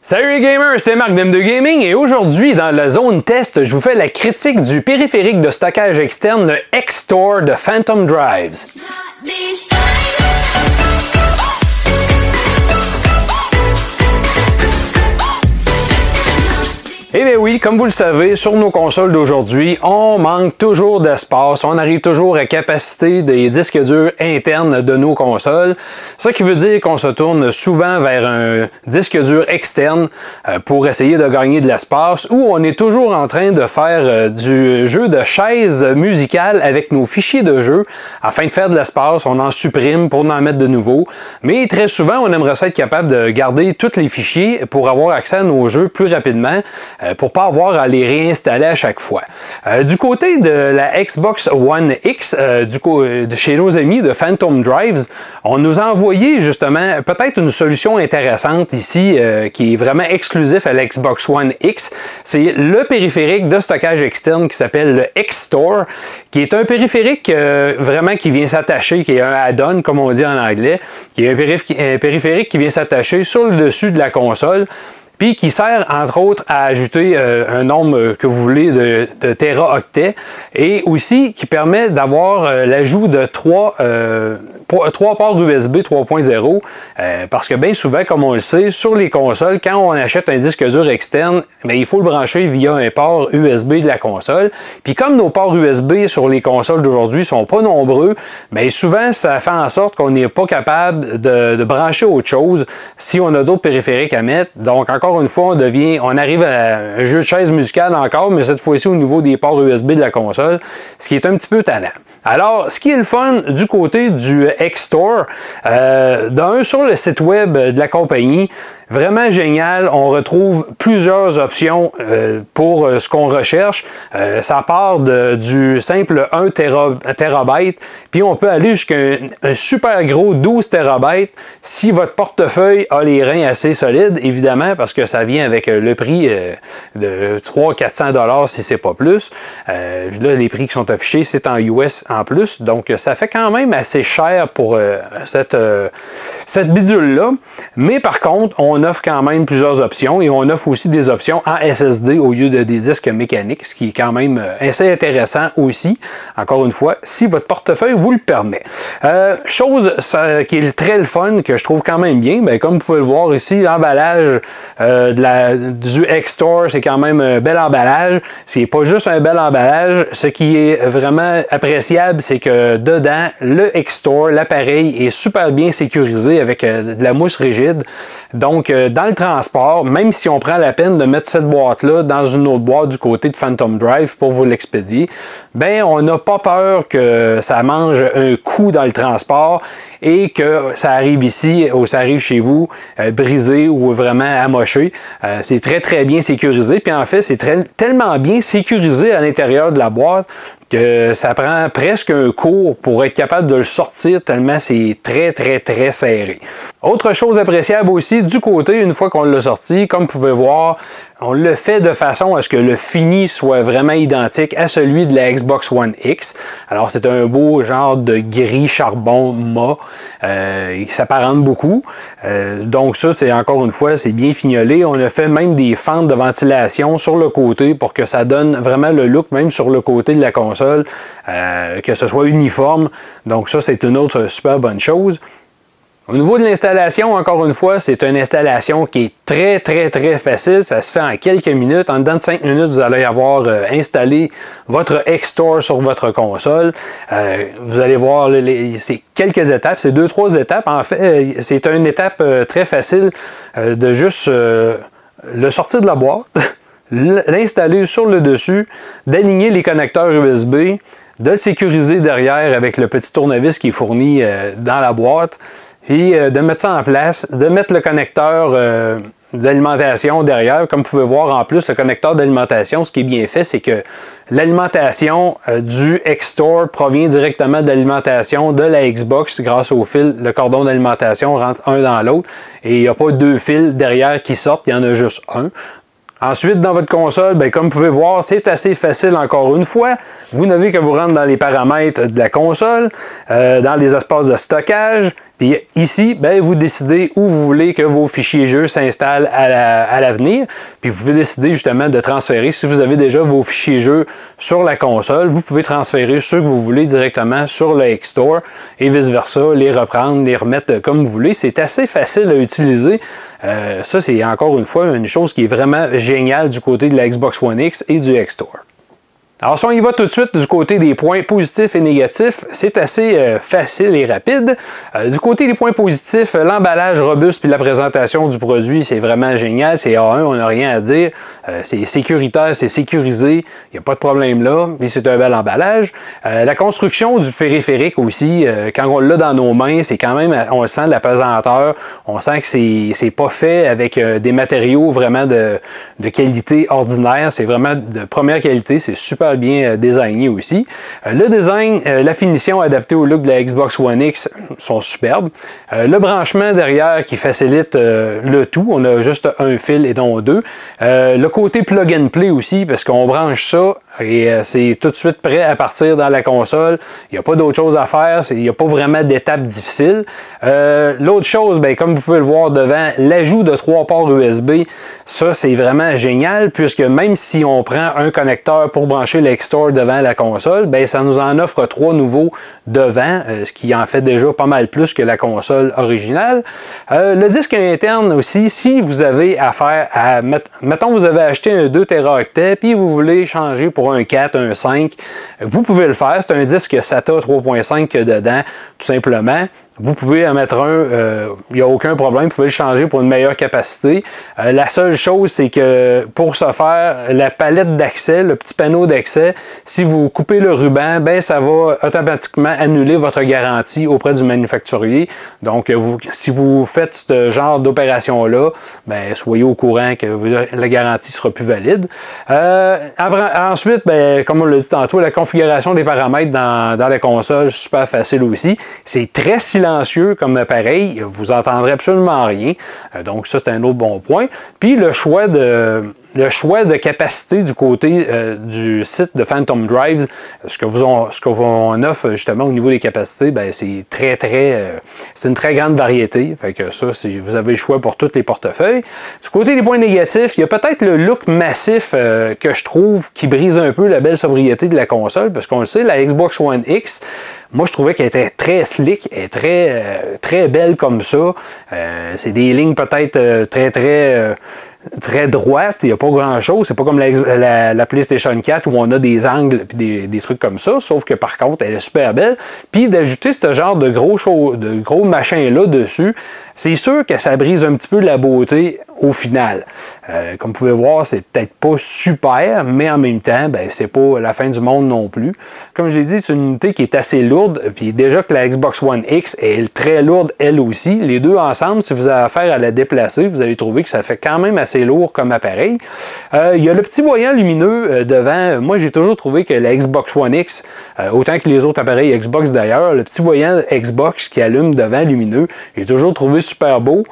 Salut les gamers, c'est Marc d'M2 Gaming et aujourd'hui dans la zone test, je vous fais la critique du périphérique de stockage externe, le X-Store de Phantom Drives. Eh bien oui, comme vous le savez, sur nos consoles d'aujourd'hui, on manque toujours d'espace, on arrive toujours à capacité des disques durs internes de nos consoles, ce qui veut dire qu'on se tourne souvent vers un disque dur externe euh, pour essayer de gagner de l'espace ou on est toujours en train de faire euh, du jeu de chaise musicale avec nos fichiers de jeu. Afin de faire de l'espace, on en supprime pour en mettre de nouveau, mais très souvent on aimerait être capable de garder tous les fichiers pour avoir accès à nos jeux plus rapidement pour pas avoir à les réinstaller à chaque fois. Euh, du côté de la Xbox One X, euh, du de chez nos amis de Phantom Drives, on nous a envoyé justement peut-être une solution intéressante ici qui est vraiment exclusif à la Xbox One X. C'est le périphérique de stockage externe qui s'appelle le X-Store, qui est un périphérique vraiment qui vient s'attacher, qui est un add-on comme on dit en anglais, qui est un périphérique qui vient s'attacher sur le dessus de la console puis qui sert entre autres à ajouter euh, un nombre que vous voulez de, de téraoctets et aussi qui permet d'avoir euh, l'ajout de trois, euh, trois ports USB 3.0 parce que bien souvent, comme on le sait, sur les consoles, quand on achète un disque dur externe, bien, il faut le brancher via un port USB de la console. Puis comme nos ports USB sur les consoles d'aujourd'hui sont pas nombreux, bien souvent ça fait en sorte qu'on n'est pas capable de, de brancher autre chose si on a d'autres périphériques à mettre. Donc encore une fois, on devient, on arrive à un jeu de chaise musicale encore, mais cette fois-ci au niveau des ports USB de la console, ce qui est un petit peu tannant. Alors, ce qui est le fun du côté du X-Store, euh, d'un sur le site web de la compagnie, Vraiment génial. On retrouve plusieurs options euh, pour euh, ce qu'on recherche. Euh, ça part de, du simple 1 terabyte, puis on peut aller jusqu'à un, super gros 12 terabytes si votre portefeuille a les reins assez solides, évidemment, parce que ça vient avec le prix de 300-400 dollars si c'est pas plus. là, les prix qui sont affichés, c'est en US en plus, donc ça fait quand même assez cher pour cette, cette bidule-là. Mais par contre, on offre quand même plusieurs options et on offre aussi des options en SSD au lieu de des disques mécaniques, ce qui est quand même euh, assez intéressant aussi. Encore une fois, si votre portefeuille vous le permet. Euh, chose qui est très le fun, que je trouve quand même bien, ben, comme vous pouvez le voir ici, l'emballage euh, du X-Store, c'est quand même un bel emballage. C'est pas juste un bel emballage. Ce qui est vraiment appréciable, c'est que dedans, le X-Store, l'appareil est super bien sécurisé avec de la mousse rigide. Donc, dans le transport, même si on prend la peine de mettre cette boîte-là dans une autre boîte du côté de Phantom Drive pour vous l'expédier, ben on n'a pas peur que ça mange un coup dans le transport et que ça arrive ici ou ça arrive chez vous euh, brisé ou vraiment amoché. Euh, c'est très très bien sécurisé. Puis en fait, c'est tellement bien sécurisé à l'intérieur de la boîte que ça prend presque un cours pour être capable de le sortir tellement c'est très très très serré. Autre chose appréciable aussi du côté une fois qu'on l'a sorti, comme vous pouvez voir, on le fait de façon à ce que le fini soit vraiment identique à celui de la Xbox One X. Alors c'est un beau genre de gris charbon mat. Euh, il s'apparente beaucoup. Euh, donc ça, c'est encore une fois, c'est bien fignolé. On a fait même des fentes de ventilation sur le côté pour que ça donne vraiment le look, même sur le côté de la console, euh, que ce soit uniforme. Donc ça, c'est une autre super bonne chose. Au niveau de l'installation, encore une fois, c'est une installation qui est très, très, très facile. Ça se fait en quelques minutes. En dedans de 5 minutes, vous allez avoir euh, installé votre X-Store sur votre console. Euh, vous allez voir, c'est quelques étapes. C'est deux, trois étapes. En fait, euh, c'est une étape très facile de juste le sortir de la boîte, l'installer sur le dessus, d'aligner les connecteurs USB, de le sécuriser derrière avec le petit tournevis qui est fourni dans la boîte puis euh, de mettre ça en place, de mettre le connecteur euh, d'alimentation derrière. Comme vous pouvez voir en plus, le connecteur d'alimentation, ce qui est bien fait, c'est que l'alimentation euh, du X-Store provient directement de l'alimentation de la Xbox grâce au fil. Le cordon d'alimentation rentre un dans l'autre et il n'y a pas deux fils derrière qui sortent, il y en a juste un. Ensuite, dans votre console, ben, comme vous pouvez voir, c'est assez facile encore une fois. Vous n'avez que vous rendre dans les paramètres de la console, dans les espaces de stockage, Puis ici, ben, vous décidez où vous voulez que vos fichiers jeux s'installent à l'avenir. puis vous pouvez décider justement de transférer. Si vous avez déjà vos fichiers jeux sur la console, vous pouvez transférer ceux que vous voulez directement sur le X-Store et vice-versa, les reprendre, les remettre comme vous voulez. C'est assez facile à utiliser. Euh, ça, c'est encore une fois une chose qui est vraiment géniale du côté de la Xbox One X et du X-Store. Alors si on y va tout de suite du côté des points positifs et négatifs, c'est assez euh, facile et rapide. Euh, du côté des points positifs, l'emballage robuste puis la présentation du produit, c'est vraiment génial. C'est A1, on n'a rien à dire. Euh, c'est sécuritaire, c'est sécurisé, il n'y a pas de problème là, puis c'est un bel emballage. la construction du périphérique aussi, quand on l'a dans nos mains, c'est quand même, on sent de la pesanteur, on sent que c'est pas fait avec des matériaux vraiment de, de qualité ordinaire, c'est vraiment de première qualité, c'est super bien euh, designé aussi. Euh, le design, euh, la finition adaptée au look de la Xbox One X sont superbes. Le branchement derrière qui facilite le tout, on a juste un fil et non deux. Le côté plug and play aussi, parce qu'on branche ça et c'est tout de suite prêt à partir dans la console. Il n'y a pas d'autre chose à faire, il n'y a pas vraiment d'étape difficile. L'autre chose, ben, comme vous pouvez le voir devant, l'ajout de trois ports USB, ça c'est vraiment génial puisque même si on prend un connecteur pour brancher l'X-Store devant la console, ben, ça nous en offre trois nouveaux devant, euh, ce qui en fait déjà pas mal plus que la console originale. Euh, le disque interne aussi, si vous avez affaire à... Mettons, vous avez acheté un 2 Teraoctets, puis vous voulez changer pour un 4, un 5, vous pouvez le faire. C'est un disque SATA 3.5 dedans, tout simplement. Vous pouvez en mettre un, il euh, n'y a aucun problème, vous pouvez le changer pour une meilleure capacité. Euh, la seule chose, c'est que pour ce faire, la palette d'accès, le petit panneau d'accès, si vous coupez le ruban, ben ça va automatiquement annuler votre garantie auprès du manufacturier. Donc, vous, si vous faites ce genre d'opération-là, ben, soyez au courant que la garantie sera plus valide. Euh, ensuite, ben, comme on l'a dit tantôt, la configuration des paramètres dans, dans la console, super facile aussi. C'est très silencieux comme appareil, vous entendrez absolument rien. Euh, donc ça, c'est un autre bon point. Puis le choix de, le choix de capacité du côté euh, du site de Phantom Drives, ce que vous on, ce offre justement au niveau des capacités, ben, c'est très très euh, c'est une très grande variété. Fait que ça, vous avez le choix pour tous les portefeuilles. Du côté des points négatifs, il y a peut-être le look massif que je trouve qui brise un peu la belle sobriété de la console, parce qu'on le sait, la Xbox One X, moi, je trouvais qu'elle était très slick et très, euh, très belle comme ça. Euh, c'est des lignes peut-être euh, très, très très droite, il n'y a pas grand-chose. C'est pas comme la, PlayStation 4 où on a des angles et des, trucs comme ça, sauf que par contre, elle est super belle. Puis d'ajouter ce genre de gros, de gros machin-là dessus, c'est sûr que ça brise un petit peu la beauté au final. Euh, comme vous pouvez voir, c'est peut-être pas super, mais en même temps, ben, c'est pas la fin du monde non plus. Comme j'ai dit, c'est une unité qui est assez lourde, puis déjà que la Xbox One X est très lourde elle aussi. Les deux ensemble, si vous avez affaire à la déplacer, vous allez trouver que ça fait quand même assez lourd comme appareil. Euh, il y a le petit voyant lumineux euh, devant. Moi, j'ai toujours trouvé que la Xbox One X, autant que les autres appareils Xbox d'ailleurs, le petit voyant Xbox qui allume devant lumineux, j'ai toujours trouvé super beau.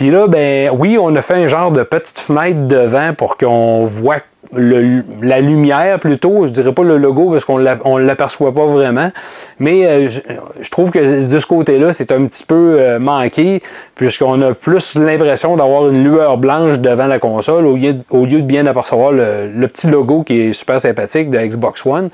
Puis là, ben oui, on a fait un genre de petite fenêtre devant pour qu'on voit la lumière plutôt, je dirais pas le logo parce qu'on ne l'aperçoit pas vraiment, mais euh, je, trouve que de ce côté-là, c'est un petit peu euh, manqué puisqu'on a plus l'impression d'avoir une lueur blanche devant la console au lieu, de bien apercevoir le, petit logo qui est super sympathique de Xbox One.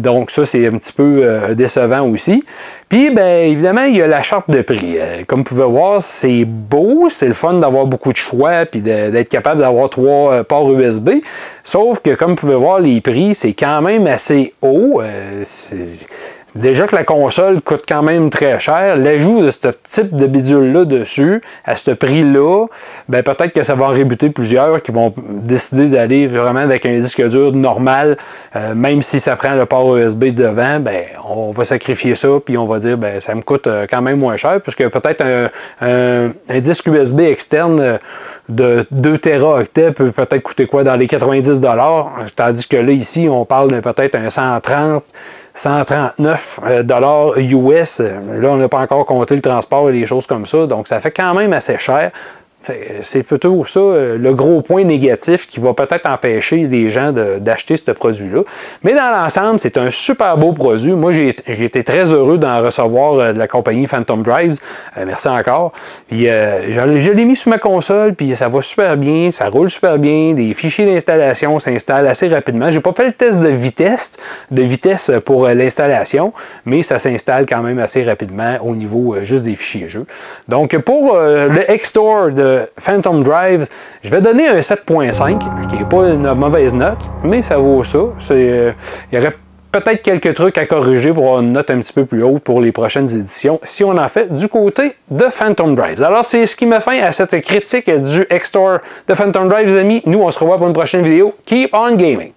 Donc ça, c'est un petit peu euh, décevant aussi. Puis, ben, évidemment, il y a la charte de prix. comme vous pouvez voir, c'est beau, c'est le fun d'avoir beaucoup de choix puis d'être capable d'avoir trois ports USB. Sauf que, comme vous pouvez voir, les prix, c'est quand même assez haut. Déjà que la console coûte quand même très cher, l'ajout de ce type de bidule-là dessus, à ce prix-là, ben peut-être que ça va en rébuter plusieurs qui vont décider d'aller vraiment avec un disque dur normal, euh, même si ça prend le port USB devant, ben on va sacrifier ça, puis on va dire ben ça me coûte euh, quand même moins cher, puisque peut-être un, disque USB externe euh, de 2 Teraoctets peut peut-être coûter quoi dans les 90 tandis que là ici on parle de peut-être un 130 139 euh, dollars US. Là, on n'a pas encore compté le transport et les choses comme ça. Donc, ça fait quand même assez cher. C'est plutôt ça euh, le gros point négatif qui va peut-être empêcher les gens d'acheter ce produit-là. Mais dans l'ensemble, c'est un super beau produit. Moi, j'ai été très heureux d'en recevoir euh, de la compagnie Phantom Drives. Euh, merci encore. Puis, je, l'ai mis sur ma console, puis ça va super bien, ça roule super bien. Les fichiers d'installation s'installent assez rapidement. J'ai pas fait le test de vitesse, de vitesse pour l'installation, mais ça s'installe quand même assez rapidement au niveau juste des fichiers jeux. Donc, pour le X-Store de Phantom Drive, je vais donner un 7.5, qui n'est pas une mauvaise note, mais ça vaut ça. Euh, il y aurait peut-être quelques trucs à corriger pour avoir une note un petit peu plus haute pour les prochaines éditions, si on en fait du côté de Phantom Drive. Alors, c'est ce qui me fait à cette critique du X-Store de Phantom Drive, les amis. Nous, on se revoit pour une prochaine vidéo. Keep on gaming!